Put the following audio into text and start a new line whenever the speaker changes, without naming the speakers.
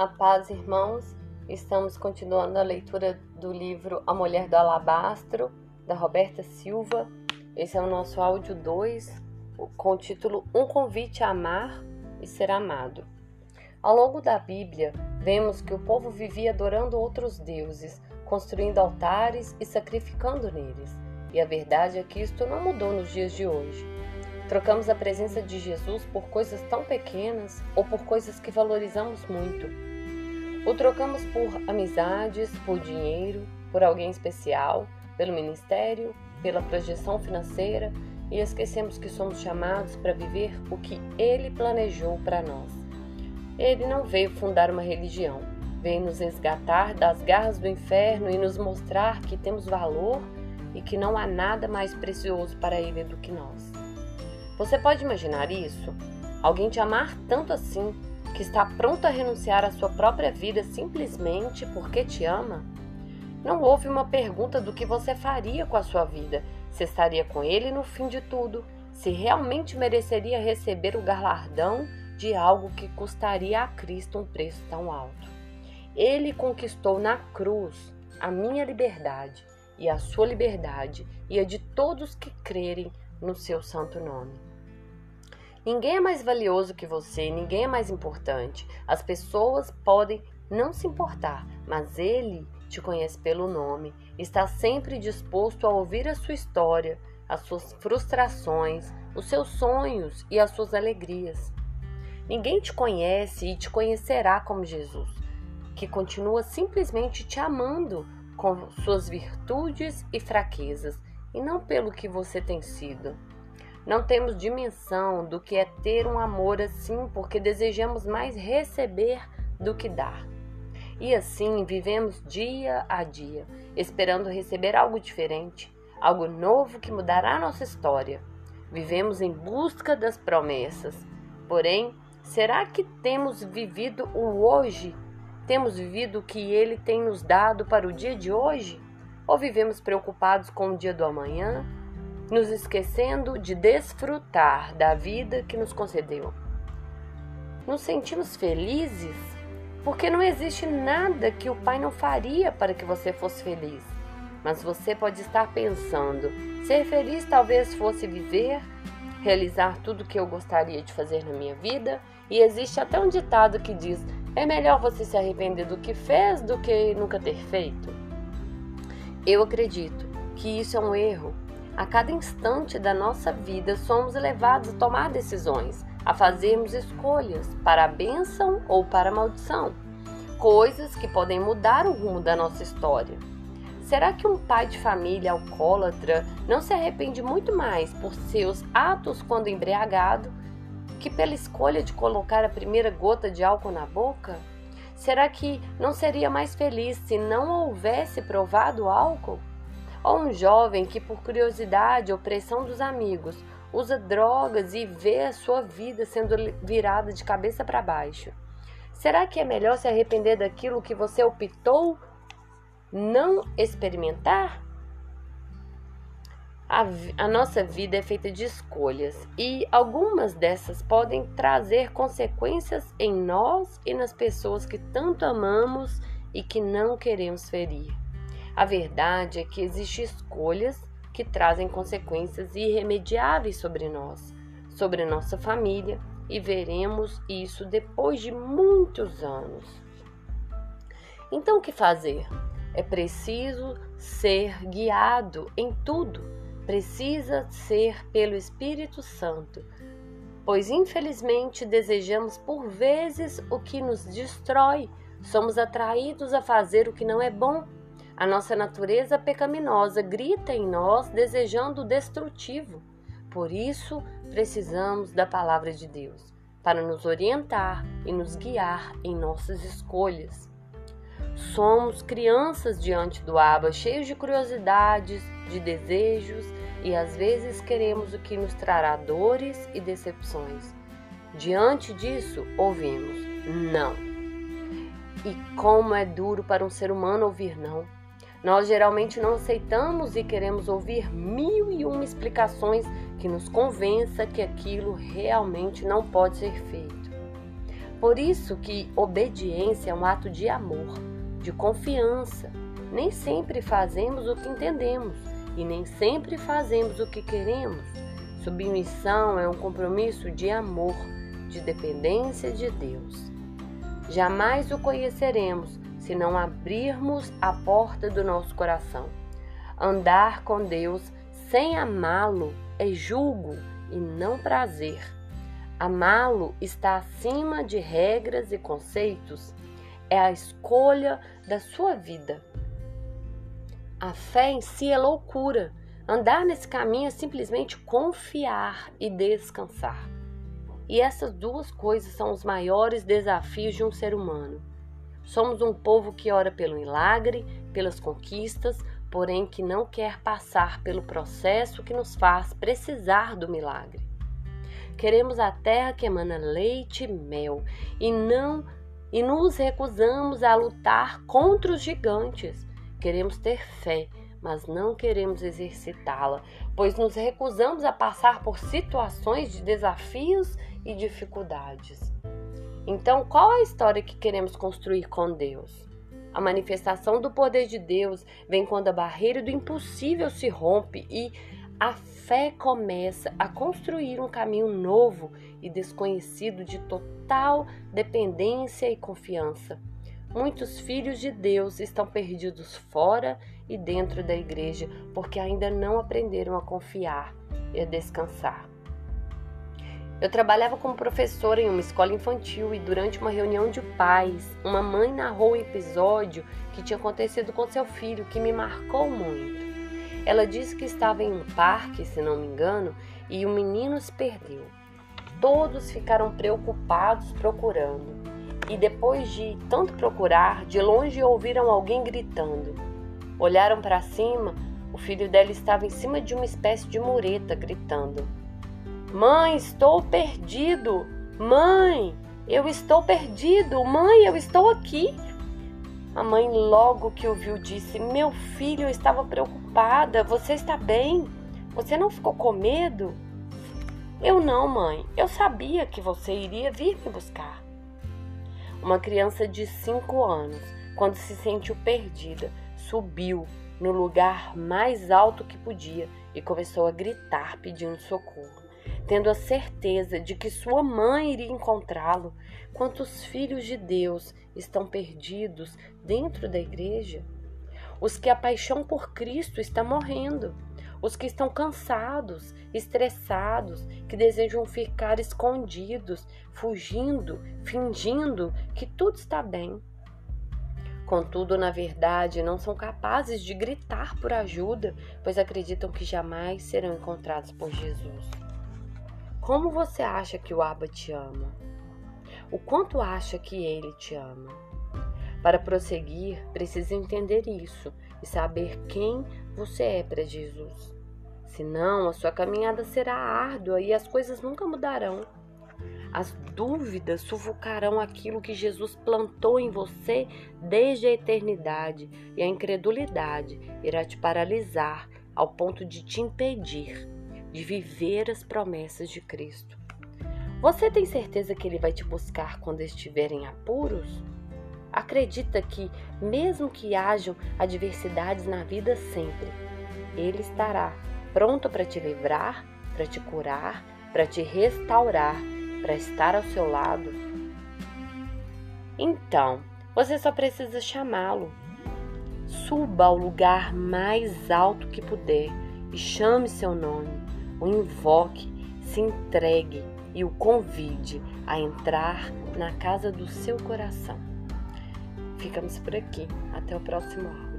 A paz, irmãos. Estamos continuando a leitura do livro A Mulher do Alabastro, da Roberta Silva. Esse é o nosso áudio 2, com o título Um convite a amar e ser amado. Ao longo da Bíblia, vemos que o povo vivia adorando outros deuses, construindo altares e sacrificando neles. E a verdade é que isto não mudou nos dias de hoje. Trocamos a presença de Jesus por coisas tão pequenas ou por coisas que valorizamos muito. O trocamos por amizades, por dinheiro, por alguém especial, pelo ministério, pela projeção financeira e esquecemos que somos chamados para viver o que Ele planejou para nós. Ele não veio fundar uma religião, veio nos resgatar das garras do inferno e nos mostrar que temos valor e que não há nada mais precioso para Ele do que nós. Você pode imaginar isso? Alguém te amar tanto assim que está pronto a renunciar à sua própria vida simplesmente porque te ama? Não houve uma pergunta do que você faria com a sua vida, se estaria com ele no fim de tudo, se realmente mereceria receber o galardão de algo que custaria a Cristo um preço tão alto. Ele conquistou na cruz a minha liberdade e a sua liberdade e a de todos que crerem no seu santo nome. Ninguém é mais valioso que você, ninguém é mais importante. As pessoas podem não se importar, mas ele te conhece pelo nome, está sempre disposto a ouvir a sua história, as suas frustrações, os seus sonhos e as suas alegrias. Ninguém te conhece e te conhecerá como Jesus, que continua simplesmente te amando com suas virtudes e fraquezas, e não pelo que você tem sido. Não temos dimensão do que é ter um amor assim, porque desejamos mais receber do que dar. E assim vivemos dia a dia, esperando receber algo diferente, algo novo que mudará nossa história. Vivemos em busca das promessas. Porém, será que temos vivido o hoje? Temos vivido o que ele tem nos dado para o dia de hoje? Ou vivemos preocupados com o dia do amanhã? Nos esquecendo de desfrutar da vida que nos concedeu. Nos sentimos felizes porque não existe nada que o Pai não faria para que você fosse feliz. Mas você pode estar pensando: ser feliz talvez fosse viver, realizar tudo o que eu gostaria de fazer na minha vida. E existe até um ditado que diz: é melhor você se arrepender do que fez do que nunca ter feito. Eu acredito que isso é um erro a cada instante da nossa vida somos levados a tomar decisões, a fazermos escolhas para a bênção ou para a maldição, coisas que podem mudar o rumo da nossa história. Será que um pai de família alcoólatra não se arrepende muito mais por seus atos quando embriagado que pela escolha de colocar a primeira gota de álcool na boca? Será que não seria mais feliz se não houvesse provado álcool? Ou um jovem que, por curiosidade ou pressão dos amigos, usa drogas e vê a sua vida sendo virada de cabeça para baixo. Será que é melhor se arrepender daquilo que você optou não experimentar? A, a, nossa vida é feita de escolhas e algumas dessas podem trazer consequências em nós e nas pessoas que tanto amamos e que não queremos ferir. A verdade é que existem escolhas que trazem consequências irremediáveis sobre nós, sobre nossa família, e veremos isso depois de muitos anos. Então, o que fazer? É preciso ser guiado em tudo, precisa ser pelo Espírito Santo, pois infelizmente desejamos por vezes o que nos destrói, somos atraídos a fazer o que não é bom a nossa natureza pecaminosa grita em nós desejando o destrutivo. Por isso, precisamos da palavra de Deus para nos orientar e nos guiar em nossas escolhas. Somos crianças diante do Abba, cheios de curiosidades, de desejos e às vezes queremos o que nos trará dores e decepções. Diante disso, ouvimos não. E como é duro para um ser humano ouvir não. Nós geralmente não aceitamos e queremos ouvir mil e uma explicações que nos convença que aquilo realmente não pode ser feito. por isso que obediência é um ato de amor, de confiança. Nem sempre fazemos o que entendemos e nem sempre fazemos o que queremos. Submissão é um compromisso de amor, de dependência de Deus. Jamais o conheceremos se não abrirmos a porta do nosso coração. Andar com Deus sem amá-lo é julgo e não prazer. Amá-lo está acima de regras e conceitos, é a escolha da sua vida. A fé em si é loucura. Andar nesse caminho é simplesmente confiar e descansar. E essas duas coisas são os maiores desafios de um ser humano. Somos um povo que ora pelo milagre, pelas conquistas, porém que não quer passar pelo processo que nos faz precisar do milagre. Queremos a terra que emana leite e mel e não e nos recusamos a lutar contra os gigantes. Queremos ter fé, mas não queremos exercitá-la, pois nos recusamos a passar por situações de desafios e dificuldades. Então, qual a história que queremos construir com Deus? A manifestação do poder de Deus vem quando a barreira do impossível se rompe e a fé começa a construir um caminho novo e desconhecido de total dependência e confiança. Muitos filhos de Deus estão perdidos fora e dentro da igreja porque ainda não aprenderam a confiar e a descansar. Eu trabalhava como professora em uma escola infantil e durante uma reunião de pais, uma mãe narrou um episódio que tinha acontecido com seu filho que me marcou muito. Ela disse que estava em um parque, se não me engano, e o menino se perdeu. Todos ficaram preocupados procurando e depois de tanto procurar, de longe ouviram alguém gritando. Olharam para cima, o filho dela estava em cima de uma espécie de mureta, gritando: Mãe, estou perdido! Mãe, eu estou perdido! Mãe, eu estou aqui! A mãe, logo que o viu, disse: Meu filho, eu estava preocupada. Você está bem? Você não ficou com medo? Eu não, mãe. Eu sabia que você iria vir me buscar. Uma criança de 5 anos, quando se sentiu perdida, subiu no lugar mais alto que podia e começou a gritar pedindo socorro, tendo a certeza de que sua mãe iria encontrá-lo. Quantos filhos de Deus estão perdidos dentro da igreja? Os que a paixão por Cristo está morrendo os que estão cansados, estressados, que desejam ficar escondidos, fugindo, fingindo que tudo está bem. Contudo, na verdade, não são capazes de gritar por ajuda, pois acreditam que jamais serão encontrados por Jesus. Como você acha que o Abba te ama? O quanto acha que ele te ama? Para prosseguir, precisa entender isso e saber quem você é para Jesus. Senão, a sua caminhada será árdua e as coisas nunca mudarão. As dúvidas sufocarão aquilo que Jesus plantou em você desde a eternidade, e a incredulidade irá te paralisar ao ponto de te impedir de viver as promessas de Cristo. Você tem certeza que Ele vai te buscar quando estiver em apuros? Acredita que, mesmo que hajam adversidades na vida sempre, Ele estará pronto para te livrar, para te curar, para te restaurar, para estar ao seu lado? Então, você só precisa chamá-lo. Suba ao lugar mais alto que puder e chame seu nome, o invoque, se entregue e o convide a entrar na casa do seu coração. Ficamos por aqui. Até o próximo áudio.